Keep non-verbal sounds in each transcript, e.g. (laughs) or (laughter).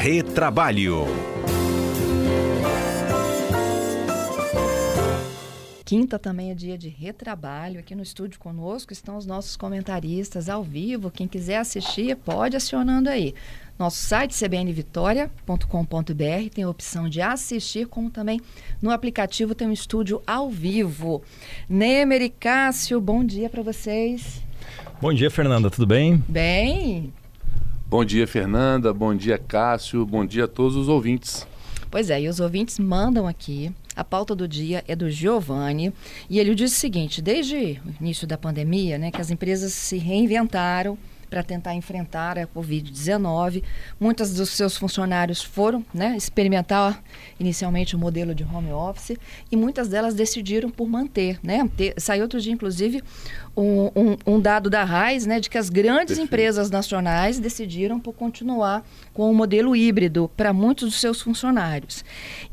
Retrabalho. Quinta também é dia de retrabalho. Aqui no estúdio conosco estão os nossos comentaristas ao vivo. Quem quiser assistir, pode acionando aí. Nosso site cbnvitoria.com.br tem a opção de assistir, como também no aplicativo tem um estúdio ao vivo. Nemer e Cássio, bom dia para vocês. Bom dia, Fernanda, tudo bem? Bem. Bom dia, Fernanda. Bom dia, Cássio. Bom dia a todos os ouvintes. Pois é, e os ouvintes mandam aqui. A pauta do dia é do Giovanni e ele diz o seguinte: desde o início da pandemia, né, que as empresas se reinventaram para tentar enfrentar a Covid-19. Muitos dos seus funcionários foram né, experimentar inicialmente o modelo de home office e muitas delas decidiram por manter. Né? Ter, saiu outro dia, inclusive, um, um, um, dado da RAIS né, de que as grandes Perfeito. empresas nacionais decidiram por continuar com o modelo híbrido para muitos dos seus funcionários.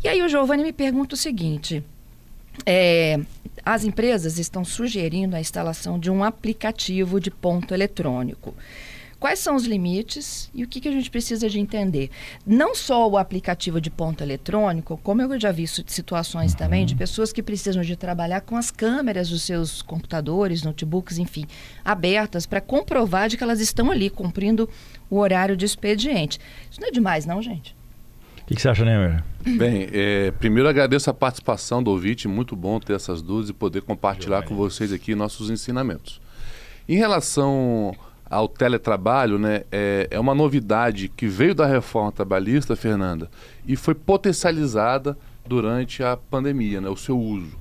E aí o Giovanni me pergunta o seguinte. É, as empresas estão sugerindo a instalação de um aplicativo de ponto eletrônico. Quais são os limites e o que, que a gente precisa de entender? Não só o aplicativo de ponto eletrônico, como eu já vi situações uhum. também de pessoas que precisam de trabalhar com as câmeras dos seus computadores, notebooks, enfim, abertas para comprovar de que elas estão ali cumprindo o horário de expediente. Isso não é demais, não, gente? O que, que, você acha, Nemer? Bem, é, primeiro agradeço a participação do ouvinte, muito bom ter essas dúvidas e poder compartilhar com vocês aqui nossos ensinamentos. Em relação ao teletrabalho, né, é, é uma novidade que veio da reforma trabalhista, Fernanda, e foi potencializada durante a pandemia, né, o seu uso.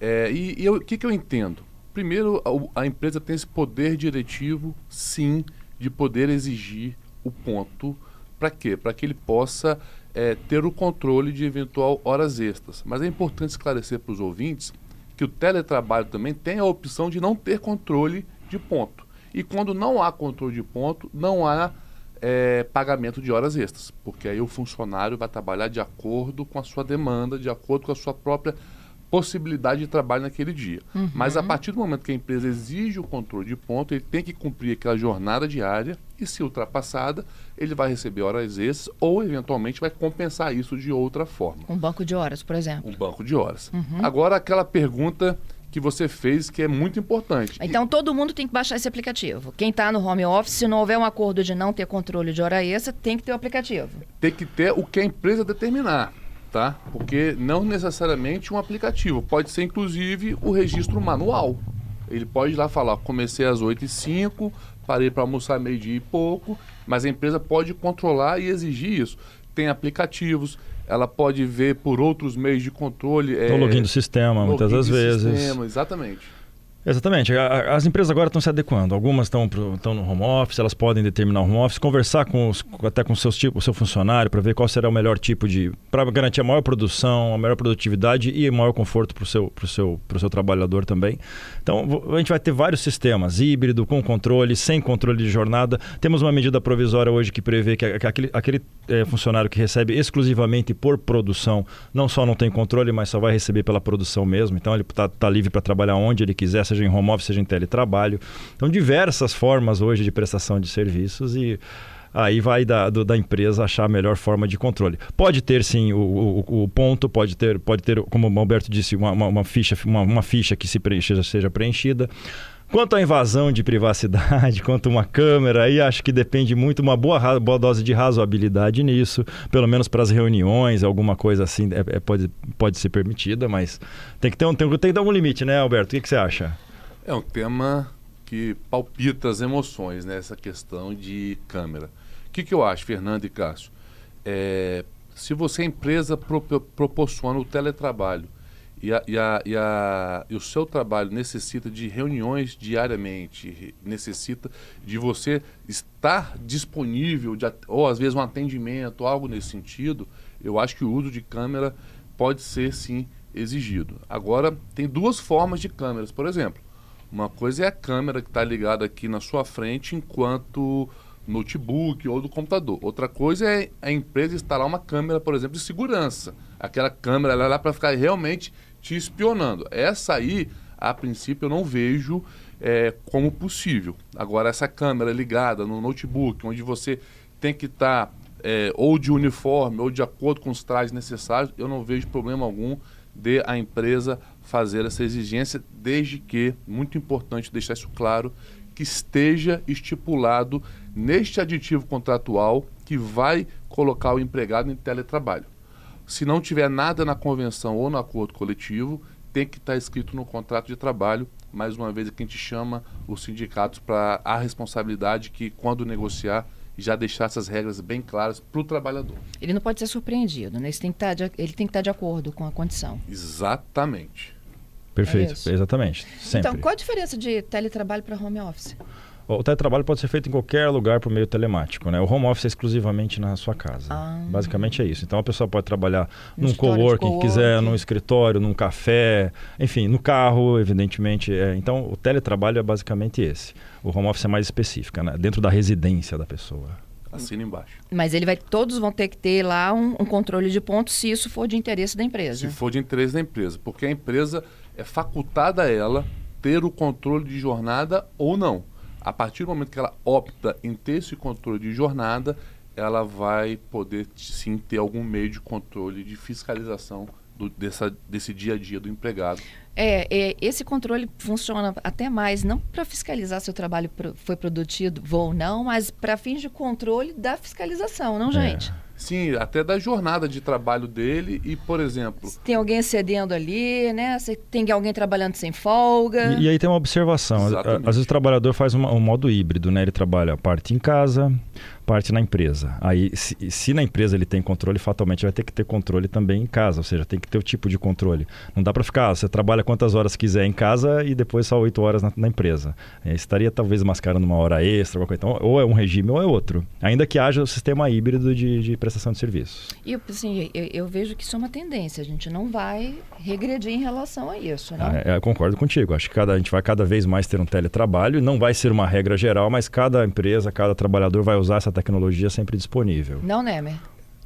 É, e o que, que eu entendo? Primeiro, a, a empresa tem esse poder diretivo, sim, de poder exigir o ponto. Para quê? Para que ele possa é, ter o controle de eventual horas extras. Mas é importante esclarecer para os ouvintes que o teletrabalho também tem a opção de não ter controle de ponto. E quando não há controle de ponto, não há é, pagamento de horas extras, porque aí o funcionário vai trabalhar de acordo com a sua demanda, de acordo com a sua própria possibilidade de trabalho naquele dia. Uhum. Mas a partir do momento que a empresa exige o controle de ponto, ele tem que cumprir aquela jornada diária e, se ultrapassada, ele vai receber horas extras ou, eventualmente, vai compensar isso de outra forma. Um banco de horas, por exemplo. Um banco de horas. Uhum. Agora, aquela pergunta que você fez que é muito importante. Então, todo mundo tem que baixar esse aplicativo. Quem está no home office, se não houver um acordo de não ter controle de hora extra, tem que ter o aplicativo. Tem que ter o que a empresa determinar tá? Porque não necessariamente um aplicativo, pode ser inclusive o registro manual. Ele pode ir lá falar, comecei às 8 e 05 parei para almoçar meio-dia e pouco, mas a empresa pode controlar e exigir isso. Tem aplicativos, ela pode ver por outros meios de controle. É, o login do sistema, muitas das vezes. Sistema, exatamente. Exatamente. As empresas agora estão se adequando. Algumas estão, estão no home office, elas podem determinar o home office, conversar com os, até com seus tipos, o seu funcionário para ver qual será o melhor tipo de. para garantir a maior produção, a maior produtividade e maior conforto para o seu, pro seu, pro seu trabalhador também. Então, a gente vai ter vários sistemas, híbrido, com controle, sem controle de jornada. Temos uma medida provisória hoje que prevê que, aquele, aquele é, funcionário que recebe exclusivamente por produção não só não tem controle, mas só vai receber pela produção mesmo. Então, ele está tá livre para trabalhar onde ele quiser seja em home office, seja em teletrabalho. Então, diversas formas hoje de prestação de serviços e aí vai da, do, da empresa achar a melhor forma de controle. Pode ter sim o, o, o ponto, pode ter, pode ter, como o Alberto disse, uma, uma, uma ficha, uma, uma, ficha que se preencha, seja preenchida. Quanto à invasão de privacidade, (laughs) quanto uma câmera, aí acho que depende muito uma boa, boa dose de razoabilidade nisso, pelo menos para as reuniões, alguma coisa assim é, é, pode, pode ser permitida, mas tem que ter um tem, tem que dar um limite, né, Alberto? O que, que você acha? É um tema que palpita as emoções, né? Essa questão de câmera. O que, que eu acho, Fernando e Cássio? É, se você, é empresa, pro, proporciona o teletrabalho e, a, e, a, e, a, e o seu trabalho necessita de reuniões diariamente, necessita de você estar disponível, de, ou às vezes um atendimento, algo nesse sentido, eu acho que o uso de câmera pode ser sim exigido. Agora, tem duas formas de câmeras, por exemplo. Uma coisa é a câmera que está ligada aqui na sua frente enquanto notebook ou do computador. Outra coisa é a empresa instalar uma câmera, por exemplo, de segurança. Aquela câmera é lá para ficar realmente te espionando. Essa aí, a princípio, eu não vejo é, como possível. Agora, essa câmera ligada no notebook, onde você tem que estar tá é, ou de uniforme, ou de acordo com os trajes necessários, eu não vejo problema algum de a empresa fazer essa exigência, desde que, muito importante deixar isso claro, que esteja estipulado neste aditivo contratual que vai colocar o empregado em teletrabalho. Se não tiver nada na convenção ou no acordo coletivo, tem que estar escrito no contrato de trabalho. Mais uma vez, aqui a gente chama os sindicatos para a responsabilidade que, quando negociar, já deixar essas regras bem claras para o trabalhador. Ele não pode ser surpreendido, né? Ele tem, que estar tá de, ele tem que estar tá de acordo com a condição. Exatamente. Perfeito, é exatamente. Sempre. Então, qual a diferença de teletrabalho para home office? O teletrabalho pode ser feito em qualquer lugar por meio telemático, né? O home office é exclusivamente na sua casa. Ah. Basicamente é isso. Então a pessoa pode trabalhar num coworking, co quiser, num escritório, num café, enfim, no carro, evidentemente. É. Então o teletrabalho é basicamente esse. O home office é mais específico, né? dentro da residência da pessoa. Assina embaixo. Mas ele vai, todos vão ter que ter lá um, um controle de pontos se isso for de interesse da empresa. Se for de interesse da empresa, porque a empresa é facultada a ela ter o controle de jornada ou não a partir do momento que ela opta em ter esse controle de jornada, ela vai poder sim ter algum meio de controle de fiscalização do, dessa, desse dia a dia do empregado. É, é esse controle funciona até mais, não para fiscalizar se o trabalho pro, foi produtido ou não, mas para fins de controle da fiscalização, não, é. gente? É. Sim, até da jornada de trabalho dele e, por exemplo... Se tem alguém excedendo ali, né? Se tem alguém trabalhando sem folga. E, e aí tem uma observação. Exatamente. Às vezes o trabalhador faz uma, um modo híbrido, né? Ele trabalha parte em casa, parte na empresa. Aí, se, se, na empresa ele tem controle, fatalmente vai ter que ter controle também em casa, ou seja, tem que ter o tipo de controle. Não dá para ficar, ah, você trabalha quantas horas quiser em casa e depois só oito horas na, na empresa. É, estaria talvez mascarando uma hora extra, alguma coisa. Então, ou é um regime ou é outro. Ainda que haja o sistema híbrido de, de prestação de serviços. E assim, eu, eu, vejo que isso é uma tendência, a gente não vai regredir em relação a isso, né? Ah, é, concordo contigo, acho que cada, a gente vai cada vez mais ter um teletrabalho, não vai ser uma regra geral, mas cada empresa, cada trabalhador vai usar essa tecnologia sempre disponível. Não, Nemer?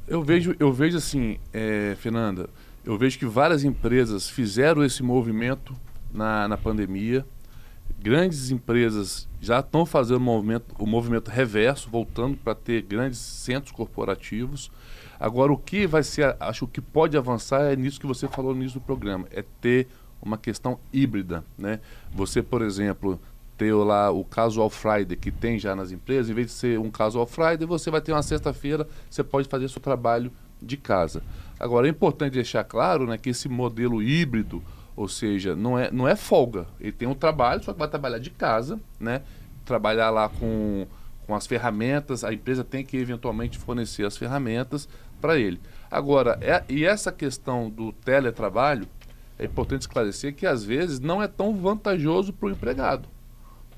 Eu vejo, eu vejo assim, é, Fernanda, eu vejo que várias empresas fizeram esse movimento na, na pandemia. Grandes empresas já estão fazendo o movimento, o movimento reverso, voltando para ter grandes centros corporativos. Agora, o que vai ser, acho que pode avançar é nisso que você falou no início do programa, é ter uma questão híbrida, né? Você, por exemplo, ter lá o casual Friday que tem já nas empresas, em vez de ser um casual Friday, você vai ter uma sexta-feira, você pode fazer seu trabalho de casa. Agora é importante deixar claro, né, que esse modelo híbrido, ou seja, não é, não é folga. Ele tem um trabalho, só que vai trabalhar de casa, né? Trabalhar lá com, com as ferramentas, a empresa tem que eventualmente fornecer as ferramentas para ele. Agora, é, e essa questão do teletrabalho, é importante esclarecer que às vezes não é tão vantajoso para o empregado.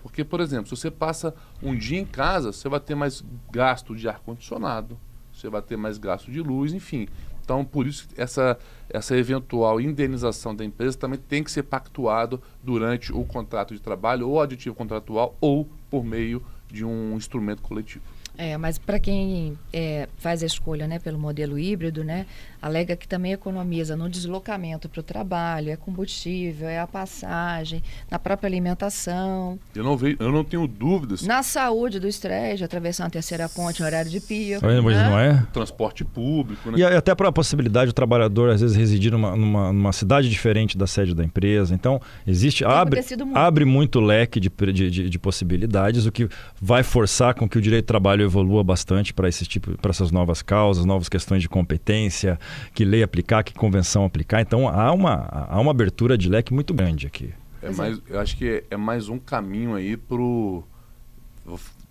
Porque, por exemplo, se você passa um dia em casa, você vai ter mais gasto de ar-condicionado, você vai ter mais gasto de luz, enfim. Então, por isso, essa, essa eventual indenização da empresa também tem que ser pactuado durante o contrato de trabalho, ou aditivo contratual, ou por meio de um instrumento coletivo. É, mas para quem é, faz a escolha né, pelo modelo híbrido, né, alega que também economiza no deslocamento para o trabalho, é combustível, é a passagem, na própria alimentação. Eu não, vejo, eu não tenho dúvidas. Na saúde do estresse, atravessando a terceira ponte, horário de pico. Né? Não é? Transporte público. Né? E até para a possibilidade do trabalhador, às vezes, residir numa, numa, numa, cidade diferente da sede da empresa. Então, existe. abre, muito. abre muito leque de, de, de, de possibilidades, o que vai forçar com que o direito do trabalho evolua bastante para esse tipo, para essas novas causas, novas questões de competência, que lei aplicar, que convenção aplicar. Então há uma, há uma abertura de leque muito grande aqui. É mais, eu acho que é, mais um caminho aí pro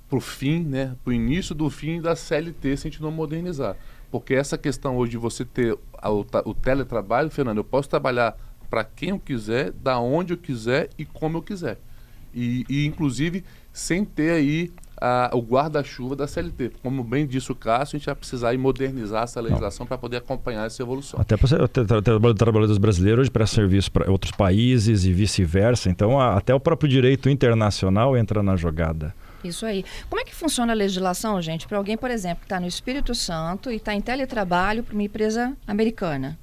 pro fim, né, pro início do fim da CLT se a gente não modernizar. Porque essa questão hoje de você ter o, o teletrabalho, Fernando, eu posso trabalhar para quem eu quiser, da onde eu quiser e como eu quiser. E, e inclusive sem ter aí a, o guarda-chuva da CLT. Como bem disse o Cássio, a gente vai precisar modernizar essa legislação para poder acompanhar essa evolução. Até para o trabalhadores brasileiros hoje presta serviço para outros países e vice-versa. Então, a, até o próprio direito internacional entra na jogada. Isso aí. Como é que funciona a legislação, gente, para alguém, por exemplo, que está no Espírito Santo e está em teletrabalho para uma empresa americana?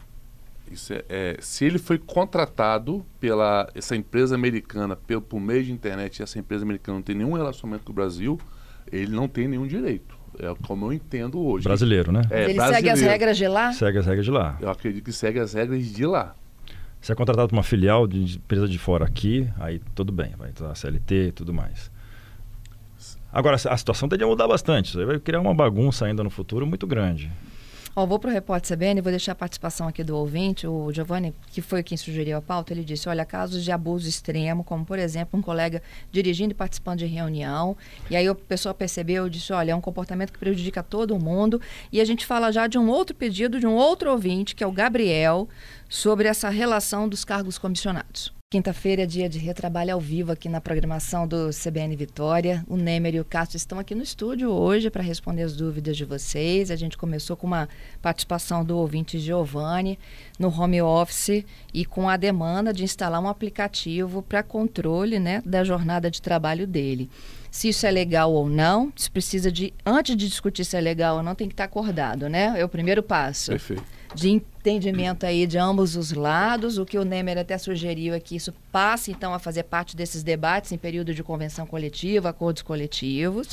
Isso é, é, se ele foi contratado pela essa empresa americana pelo, por meio de internet e essa empresa americana não tem nenhum relacionamento com o Brasil, ele não tem nenhum direito. É como eu entendo hoje. Brasileiro, né? É, Ele brasileiro. segue as regras de lá? Segue as regras de lá. Eu acredito que segue as regras de lá. Se é contratado por uma filial de empresa de fora aqui, aí tudo bem, vai entrar CLT e tudo mais. Agora, a situação tende a mudar bastante. Isso aí vai criar uma bagunça ainda no futuro muito grande. Ó, vou para o Repórter CBN e vou deixar a participação aqui do ouvinte. O Giovanni, que foi quem sugeriu a pauta, ele disse: olha, casos de abuso extremo, como por exemplo um colega dirigindo e participando de reunião, e aí a pessoa percebeu disse: olha, é um comportamento que prejudica todo mundo. E a gente fala já de um outro pedido de um outro ouvinte, que é o Gabriel, sobre essa relação dos cargos comissionados. Quinta-feira é dia de retrabalho ao vivo aqui na programação do CBN Vitória. O Nemer e o Castro estão aqui no estúdio hoje para responder as dúvidas de vocês. A gente começou com uma participação do ouvinte Giovanni no home office e com a demanda de instalar um aplicativo para controle né, da jornada de trabalho dele. Se isso é legal ou não, se precisa de, antes de discutir se é legal ou não, tem que estar acordado, né? É o primeiro passo Perfeito. De entendimento aí de ambos os lados. O que o Nemer até sugeriu é que isso passe, então, a fazer parte desses debates em período de convenção coletiva, acordos coletivos.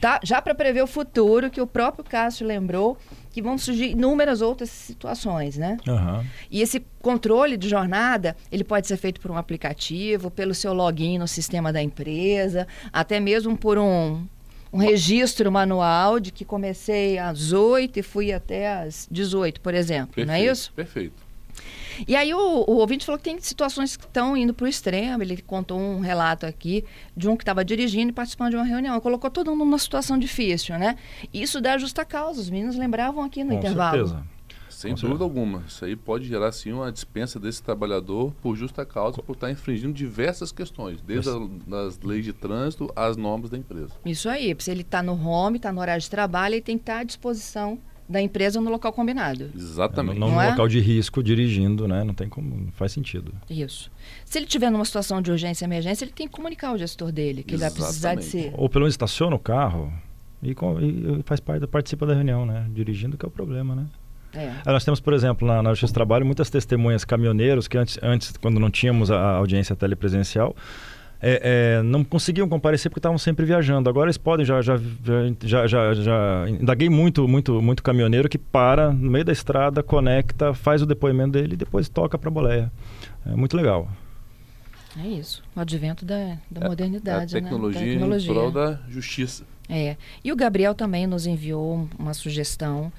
Tá, já para prever o futuro, que o próprio Cássio lembrou que vão surgir inúmeras outras situações, né? Aham. E esse controle de jornada, ele pode ser feito por um aplicativo, pelo seu login no sistema da empresa, até mesmo por um, um registro manual de que comecei às 8 e fui até às 18, por exemplo, Perfeito. não é isso? Perfeito. E aí o, o ouvinte falou que tem situações que estão indo para o extremo. Ele contou um relato aqui de um que estava dirigindo e participando de uma reunião. Colocou todo mundo numa situação difícil, né? Isso dá justa causa. Os meninos lembravam aqui no Com intervalo. certeza. Sem dúvida alguma. Isso aí pode gerar, sim, uma dispensa desse trabalhador por justa causa, por estar infringindo diversas questões, desde a- as leis de trânsito às normas da empresa. Isso aí. Se ele está no home, está no horário de trabalho, ele tem que estar à disposição da empresa no local combinado. Exatamente. Não, Não no é? local de risco, dirigindo, né? Não tem como, não faz sentido. Isso. Se ele tiver numa situação de urgência e emergência, ele tem que comunicar ao gestor dele, que ele vai precisar de Exatamente. ser. Ou pelo menos estaciona o carro e, e- e faz parte, participa da reunião, né? Dirigindo que é o problema, né? É. Nós temos, por exemplo, na, na Justiça do Trabalho, muitas testemunhas caminhoneiros que antes, antes quando não tínhamos a, audiência telepresencial, é, é, não conseguiam comparecer porque estavam sempre viajando. Agora eles podem, já, já, já, já, já, já indaguei muito, muito, muito caminhoneiro que para no meio da estrada, conecta, faz o depoimento dele e depois toca para a boleia. É muito legal. É isso. O advento da, da É, modernidade, a né? tecnologia, Da em tecnologia. prol da justiça. É. E o Gabriel também nos enviou uma sugestão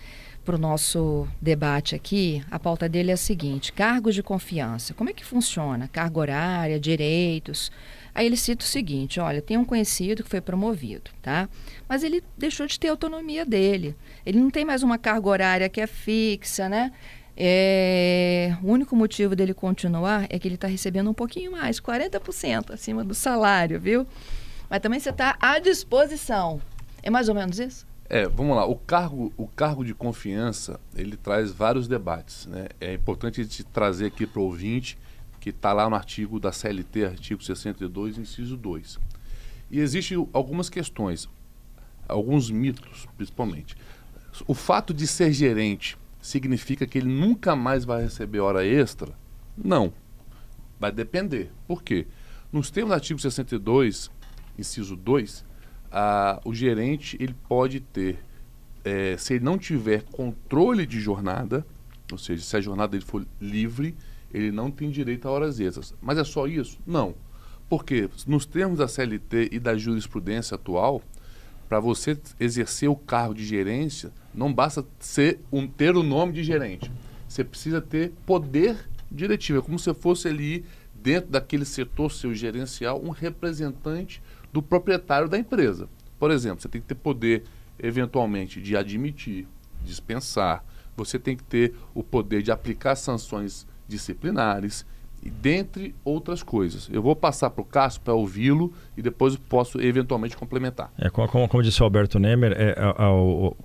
para o nosso debate aqui. A pauta dele é a seguinte: cargos de confiança. Como é que funciona? Carga horária, direitos. Aí ele cita o seguinte: olha, tem um conhecido que foi promovido, tá? Mas ele deixou de ter autonomia dele. Ele não tem mais uma carga horária que é fixa, né? É, o único motivo dele continuar é que ele está recebendo um pouquinho mais, 40% acima do salário, viu? Mas também você está à disposição. É mais ou menos isso? É, vamos lá. O cargo, o cargo de confiança, ele traz vários debates. Né? É importante gente trazer aqui para o ouvinte, que está lá no artigo da CLT, artigo 62, inciso 2. E existem algumas questões, alguns mitos, principalmente. O fato de ser gerente significa que ele nunca mais vai receber hora extra? Não. Vai depender. Por quê? Nos termos do artigo 62, inciso 2, ah, o gerente ele pode ter, eh, se ele não tiver controle de jornada, ou seja, se a jornada dele for livre, ele não tem direito a horas extras. Mas é só isso? Não. Porque nos termos da CLT e da jurisprudência atual, para você exercer o cargo de gerência, não basta ser um, ter o nome de gerente. Você precisa ter poder diretivo. É como se fosse ali, dentro daquele setor seu gerencial, um representante do proprietário da empresa. Por exemplo, você tem que ter poder, eventualmente, de admitir, dispensar. Você tem que ter o poder de aplicar sanções disciplinares, dentre outras coisas. Eu vou passar para o Cássio para ouvi-lo e depois posso eventualmente complementar. É, como, como- disse o Alberto Nemer, é,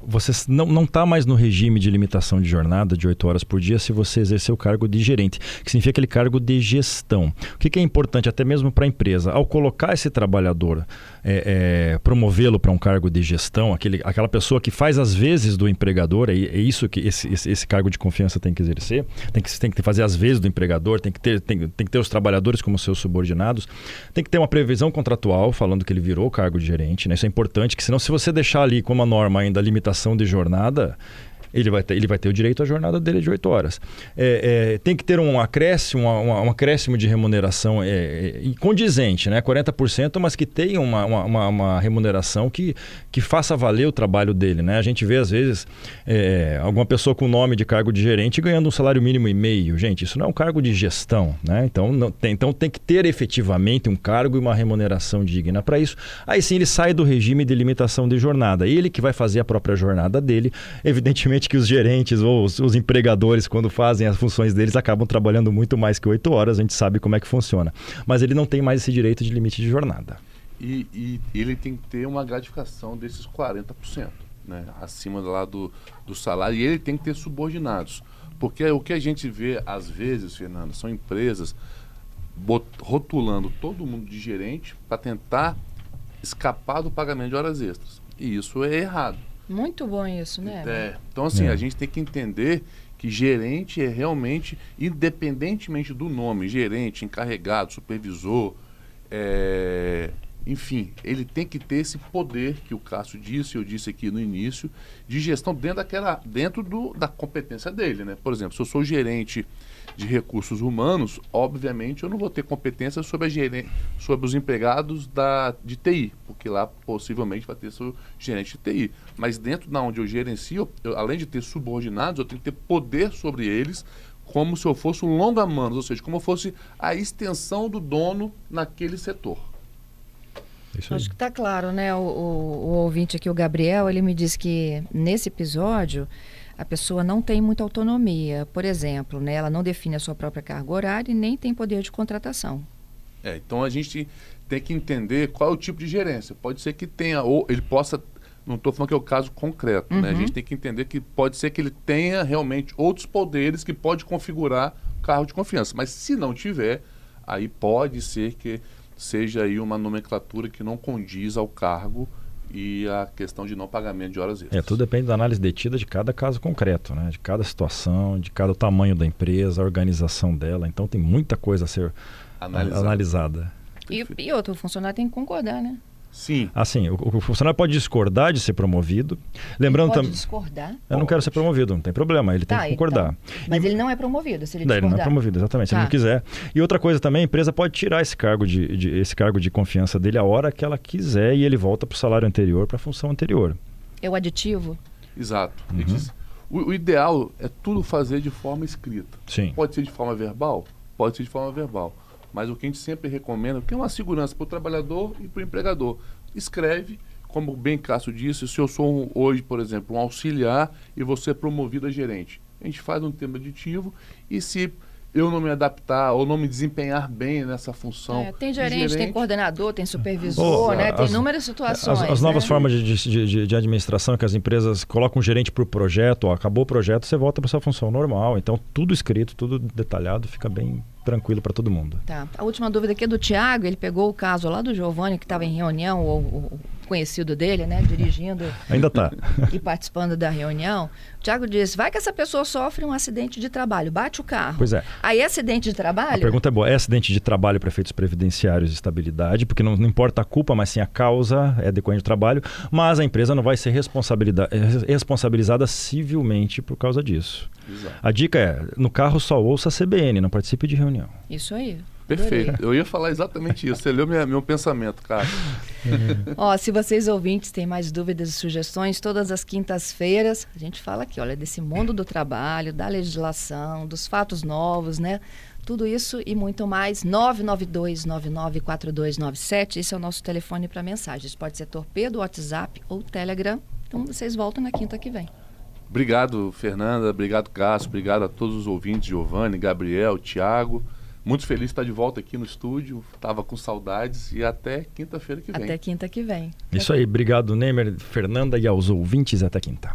você não está mais no regime de limitação de jornada de 8 horas por dia se você exercer o cargo de gerente, que significa aquele cargo de gestão. O que, que é importante até mesmo para a empresa? Ao colocar esse trabalhador é, é, promovê-lo para um cargo de gestão, aquele, aquela pessoa que faz as vezes do empregador, é, é isso que esse, esse, esse, cargo de confiança tem que exercer, tem que, tem que fazer as vezes do empregador, tem que, ter, tem, tem que ter os trabalhadores como seus subordinados, tem que ter uma previsão contratual falando que ele virou cargo de gerente, né? isso é importante, que senão se você deixar ali como a norma ainda a limitação de jornada, ele vai ter, ele vai ter o direito à jornada dele de 8 horas. É, é, tem que ter um acréscimo, um, um acréscimo de remuneração é, é condizente, né? 40%, mas que tenha uma, uma, uma, remuneração que, que faça valer o trabalho dele. Né? A gente vê, às vezes, é, alguma pessoa com nome de cargo de gerente ganhando um salário mínimo e meio. Gente, isso não é um cargo de gestão. Né? Então, não, tem, então tem que ter efetivamente um cargo e uma remuneração digna para isso. Aí sim ele sai do regime de limitação de jornada. Ele que vai fazer a própria jornada dele, evidentemente que os gerentes ou os, os, empregadores, quando fazem as funções deles, acabam trabalhando muito mais que oito horas, a gente sabe como é que funciona. Mas ele não tem mais esse direito de limite de jornada. E, e ele tem que ter uma gratificação desses 40%, né? acima lá do, do salário, e ele tem que ter subordinados. Porque o que a gente vê, às vezes, Fernando, são empresas rotulando todo mundo de gerente para tentar escapar do pagamento de horas extras. E isso é errado. Muito bom isso, né? É. Então, assim, é. a gente tem que entender que gerente é realmente, independentemente do nome, gerente, encarregado, supervisor, é, enfim, ele tem que ter esse poder que o Cássio disse, eu disse aqui no início, de gestão dentro daquela, dentro do, da competência dele, né? Por exemplo, se eu sou gerente de recursos humanos, obviamente eu não vou ter competência sobre, a sobre os empregados da, de TI, porque lá possivelmente vai ter seu gerente de TI. Mas dentro da onde eu gerencio, eu, além de ter subordinados, eu tenho que ter poder sobre eles, como se eu fosse um longa-manos, ou seja, como eu fosse a extensão do dono naquele setor. Acho que está claro, né? O, o, o ouvinte aqui, o Gabriel, ele me disse que nesse episódio a pessoa não tem muita autonomia. Por exemplo, né, ela não define a sua própria carga horária e nem tem poder de contratação. É, então a gente tem que entender qual é o tipo de gerência. Pode ser que tenha, ou ele possa. Não estou falando que é o caso concreto, uhum. né? A uhum. gente tem que entender que pode ser que ele tenha realmente outros poderes que pode configurar carro de confiança. Mas se não tiver, aí pode ser que seja aí uma nomenclatura que não condiz ao cargo e a questão de não pagamento de horas extras. É, tudo depende da análise detida de cada caso concreto, né? de cada situação, de cada tamanho da empresa, a organização dela. Então tem muita coisa a ser Analisado. analisada. E, e outro, o funcionário tem que concordar, né? Sim. Assim, o, o, funcionário pode discordar de ser promovido. Lembrando também. discordar? Eu não quero ser promovido, não tem problema, ele tá, tem que concordar. Então. Mas e... ele não é promovido, se ele discordar. Ele não é promovido, exatamente, tá. se ele não tá. quiser. E outra coisa também, a empresa pode tirar esse cargo de, de esse cargo de confiança dele a hora que ela quiser e ele volta para o salário anterior, para a função anterior. É o aditivo? Exato. Uhum. O, o, ideal é tudo fazer de forma escrita. Sim. Pode ser de forma verbal? Pode ser de forma verbal. Mas o que a gente sempre recomenda, porque é uma segurança para o trabalhador e para o empregador escreve, como bem Cássio disse, se eu sou um, hoje, por exemplo, um auxiliar e você é promovido a gerente. A gente faz um termo aditivo e se eu não me adaptar ou não me desempenhar bem nessa função. É, tem gerente, gerente, tem coordenador, tem supervisor, oh, né? tem inúmeras situações. As, as novas né? formas de, de, de, administração que as empresas colocam um gerente para o projeto, ó, acabou o projeto, você volta para sua função normal. Então, tudo escrito, tudo detalhado, fica bem tranquilo para todo mundo. Tá. A última dúvida aqui é do Tiago, ele pegou o caso lá do Giovanni, que estava em reunião, ou, ou conhecido dele, né, dirigindo. Ainda está. e participando da reunião. O Tiago disse: vai que essa pessoa sofre um acidente de trabalho, bate o carro. Pois é. Aí é acidente de trabalho? A pergunta é boa. É acidente de trabalho para efeitos previdenciários e estabilidade, porque não, não, importa a culpa, mas sim a causa é decorrente do trabalho, mas a empresa não vai ser responsabilizada civilmente por causa disso. Exato. A dica é: no carro só ouça a CBN, não participe de reunião. Isso aí. Perfeito. Eu ia falar exatamente isso. Você leu minha, meu pensamento, cara. (laughs) Ó, se vocês ouvintes têm mais dúvidas e sugestões, todas as quintas-feiras a gente fala aqui, olha, desse mundo do trabalho, da legislação, dos fatos novos, né? Tudo isso e muito mais. 992-994297. Esse é o nosso telefone para mensagens. Pode ser torpedo, WhatsApp ou Telegram. Então vocês voltam na quinta que vem. Obrigado, Fernanda. Obrigado, Cássio. Obrigado a todos os ouvintes, Giovanni, Gabriel, Tiago. Muito feliz de estar de volta aqui no estúdio. Estava com saudades e até quinta-feira que vem. Até quinta que vem. Isso aí. Obrigado, Nemer, Fernanda e aos ouvintes. Até quinta.